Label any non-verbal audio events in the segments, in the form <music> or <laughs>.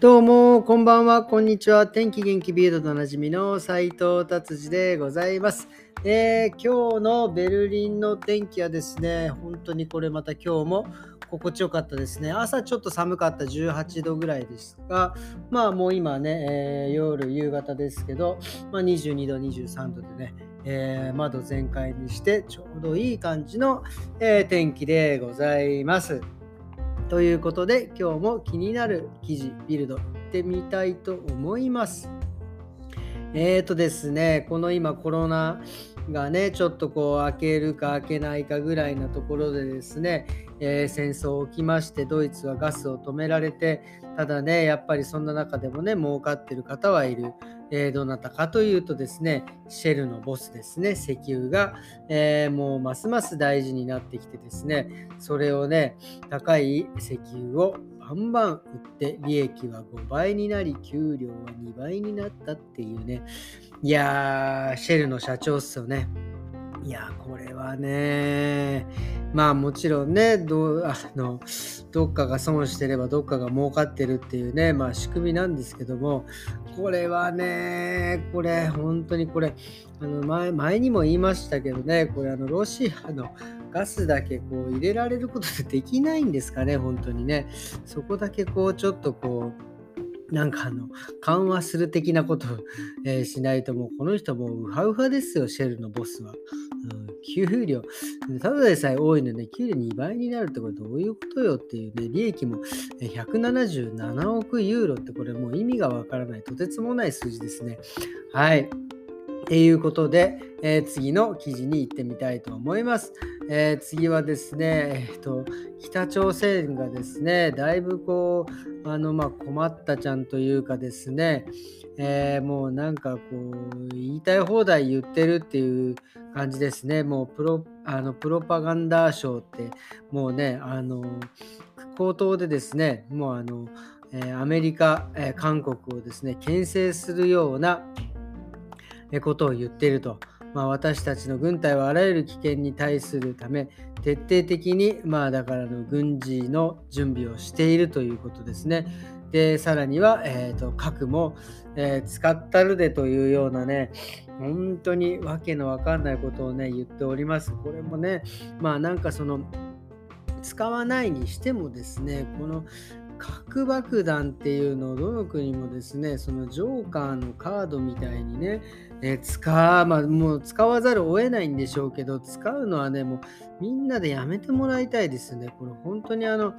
どうも、こんばんは、こんにちは。天気元気ビードとおなじみの斉藤達治でございます、えー、今日のベルリンの天気はですね、本当にこれまた今日も心地よかったですね。朝ちょっと寒かった18度ぐらいですが、まあもう今ね、えー、夜、夕方ですけど、まあ、22度、23度でね、えー、窓全開にしてちょうどいい感じの、え天気でございます。ということで今日も気になる記事ビルド行ってみたいと思います。えーとですね、この今コロナがね、ちょっとこう開けるか開けないかぐらいなところでですね、えー、戦争起きまして、ドイツはガスを止められて、ただね、やっぱりそんな中でもね、儲かってる方はいる。えー、どなたかというとですね、シェルのボスですね、石油が、えー、もうますます大事になってきてですね、それをね、高い石油をバンバン売って利益は5倍になり給料は2倍になったっていうね。いやーシェルの社長っすよね。いやこれはねまあもちろんねどあのどっかが損してればどっかが儲かってるっていうねまあ仕組みなんですけどもこれはねこれ本当にこれあの前前にも言いましたけどねこれあのロシアのガスだけこう入れられることでできないんですかね本当にねそこだけこうちょっとこうなんかあの、緩和する的なことを、えー、しないと、もうこの人もうウハウハですよ、シェルのボスは。うん、給料、ただでさえ多いので、給料2倍になるってこれどういうことよっていうね、利益も177億ユーロってこれもう意味がわからない、とてつもない数字ですね。はい。っていうことで、えー、次の記事に行ってみたいと思います。えー、次はですね、えーと、北朝鮮がですね、だいぶこう、あのまあ、困ったちゃんというかですね、えー、もうなんかこう、言いたい放題言ってるっていう感じですね。もうプロあのプロパガンダ賞って、もうね、あの、口頭でですね、もうあの、えアメリカ、え韓国をですね、牽制するようなことを言ってると。まあ、私たちの軍隊はあらゆる危険に対するため徹底的にまあだからの軍事の準備をしているということですね。でさらには、えーと、核も、えー、使ったるでというようなね本当にわけのわかんないことをね言っております。これもねまあなんかその使わないにしてもですねこの核爆弾っていうのをどの国もですねそのジョーカーのカードみたいにねえ使まあ、もう使わざるを得ないんでしょうけど、使うのはね、もうみんなでやめてもらいたいですね。これ本当にあの、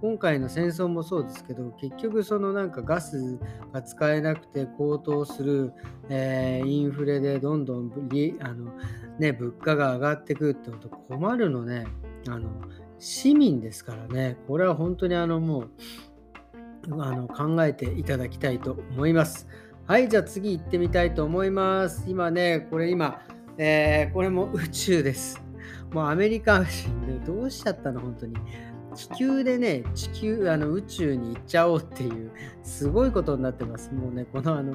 今回の戦争もそうですけど、結局そのなんかガスが使えなくて高騰する、えー、インフレでどんどんあの、ね、物価が上がってくるってこと困るのね、あの、市民ですからね、これは本当にあのもう、あの考えていただきたいと思います。はい、じゃあ次行ってみたいと思います。今ね、これ今、えー、これも宇宙です。もうアメリカ人でどうしちゃったの、本当に。気球でね、地球、あの宇宙に行っちゃおうっていう、すごいことになってます。もうね、このあの、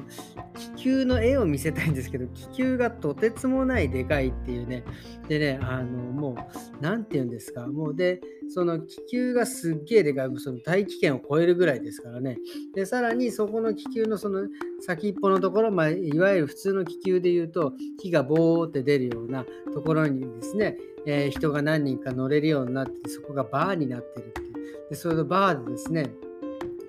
球の絵を見せたいんですけど、気球がとてつもないでかいっていうね、でね、あの、もう、なんて言うんですか、もうで、その気球がすっげえでかい、その大気圏を超えるぐらいですからね。で、さらにそこの気球のその先っぽのところ、まあ、いわゆる普通の気球で言うと、火がボーって出るようなところにですね、えー、人が何人か乗れるようになってそこがバーになってるって。で、それのバーでですね、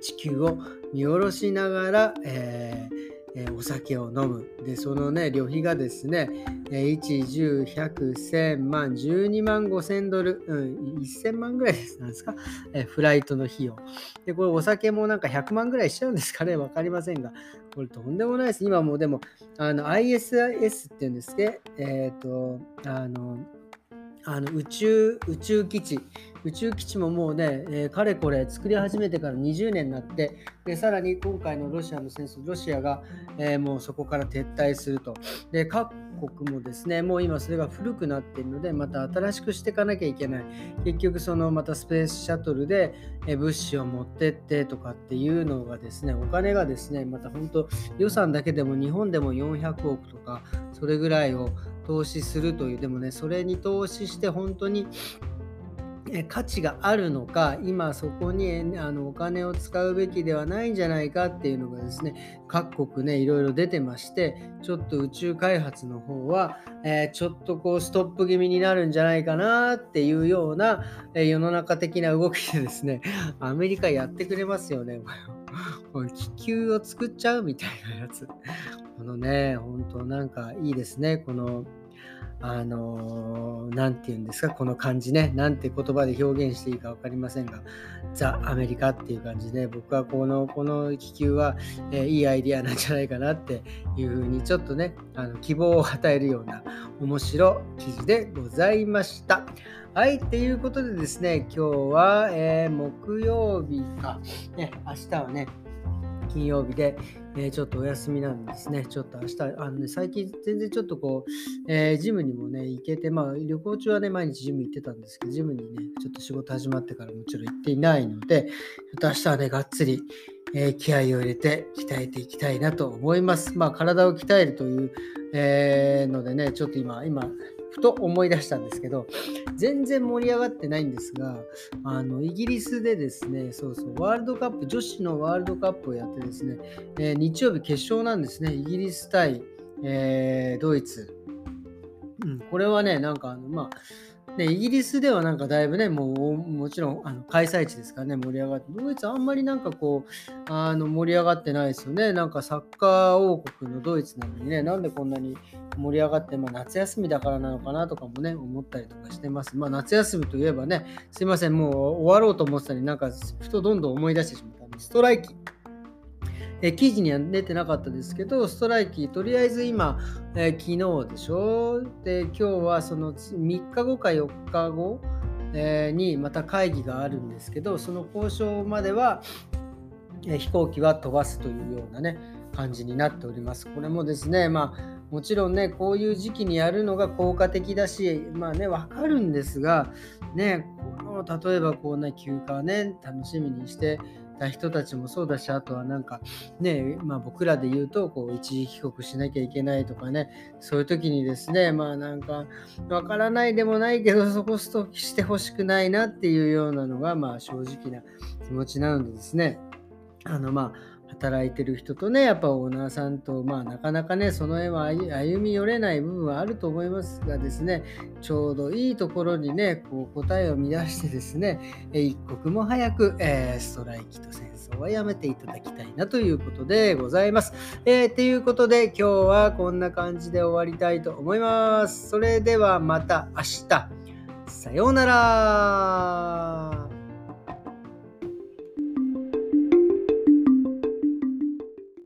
地球を見下ろしながら、えーえ、お酒を飲む。で、そのね、旅費がですね、えー、1、10、100、1000万、12万5千ドル、うん、1000万ぐらいです。なんですか、え、フライトの費用。で、これお酒もなんか100万ぐらいしちゃうんですかね、わかりませんが、これとんでもないです。今もうでも、あの、ISIS っていうんですけど、えっ、と、あの、あの宇宙宇宙基地。宇宙基地ももうね、えー、かれこれ作り始めてから20年になってでさらに今回のロシアの戦争ロシアが、えー、もうそこから撤退すると。で各国もですねもう今それが古くなっているのでまた新しくしていかなきゃいけない。結局そのまたスペースシャトルで、物資を持ってってとかっていうのがですねお金がですねまた本当予算だけでも日本でも400億とかそれぐらいを投資するというでもねそれに投資して本当に価値があるのか今そこにあのお金を使うべきではないんじゃないかっていうのがですね各国ねいろいろ出てましてちょっと宇宙開発の方は、えー、ちょっとこうストップ気味になるんじゃないかなっていうような、えー、世の中的な動きでですね <laughs> アメリカやってくれますよね <laughs> 気球を作っちゃうみたいなやつ。このね本当なんかいいですねこのあの何、て言うんですか、この感じね、なんて言葉で表現していいか分かりませんが、ザ・アメリカっていう感じで、僕はこのこの気球は、えー、いいアイディアなんじゃないかなっていうふうに、ちょっとね、あの希望を与えるような面白記事でございました。はい、っていうことでですね、今日は、えー、木曜日か、ね、明日はね、金曜日で、えー、ちょっとお休みなんですね。ちょっと明日、あのね、最近全然ちょっとこう、えー、ジムにもね、行けて、まあ旅行中はね、毎日ジム行ってたんですけど、ジムにね、ちょっと仕事始まってからもちろん行っていないので、ちょっと明日はね、がっつり、えー、気合を入れて鍛えていきたいなと思います。まあ体を鍛えるという、え、のでね、ちょっと今、今、ふと思い出したんですけど、全然盛り上がってないんですが、あのイギリスでですね、そうそう、ワールドカップ、女子のワールドカップをやってですね、えー、日曜日決勝なんですね、イギリス対、えー、ドイツ。うん、これはね、なんかあの、まあ、ね、イギリスではなんかだいぶね、もうもちろんあの開催地ですからね、盛り上がって、ドイツあんまりなんかこう、あの盛り上がってないですよね。なんかサッカー王国のドイツなのにね、なんでこんなに盛り上がって、まあ、夏休みだからなのかなとかもね、思ったりとかしてます。まあ夏休みといえばね、すいません、もう終わろうと思ってたのになんかふとどんどん思い出してしまったストライキ。え記事には出てなかったですけど、ストライキ、とりあえず今、え昨日でしょ？で、今日はその3日後か4日後、えにまた会議があるんですけど、その交渉までは、え飛行機は飛ばすというようなね、感じになっております。これもですね、まあ、もちろんね、こういう時期にやるのが効果的だし、まあね、わかるんですが、ね、この例えばこうね、休暇ね、楽しみにして、た人たちもそうだしあとはなんかね、まあ、僕らで言うとこう一時帰国しなきゃいけないとかねそういう時にですねまあなんかわからないでもないけどそこストッしてほしくないなっていうようなのがまあ正直な気持ちなのでですね。あのまあ働いてる人とね、やっぱオーナーさんと、まあなかなかね、その絵は歩み寄れない部分はあると思いますがですね、ちょうどいいところにね、こう答えを乱してですね、一刻も早く、えー、ストライキと戦争はやめていただきたいなということでございます。えー、ということで今日はこんな感じで終わりたいと思います。それではまた明日。さようなら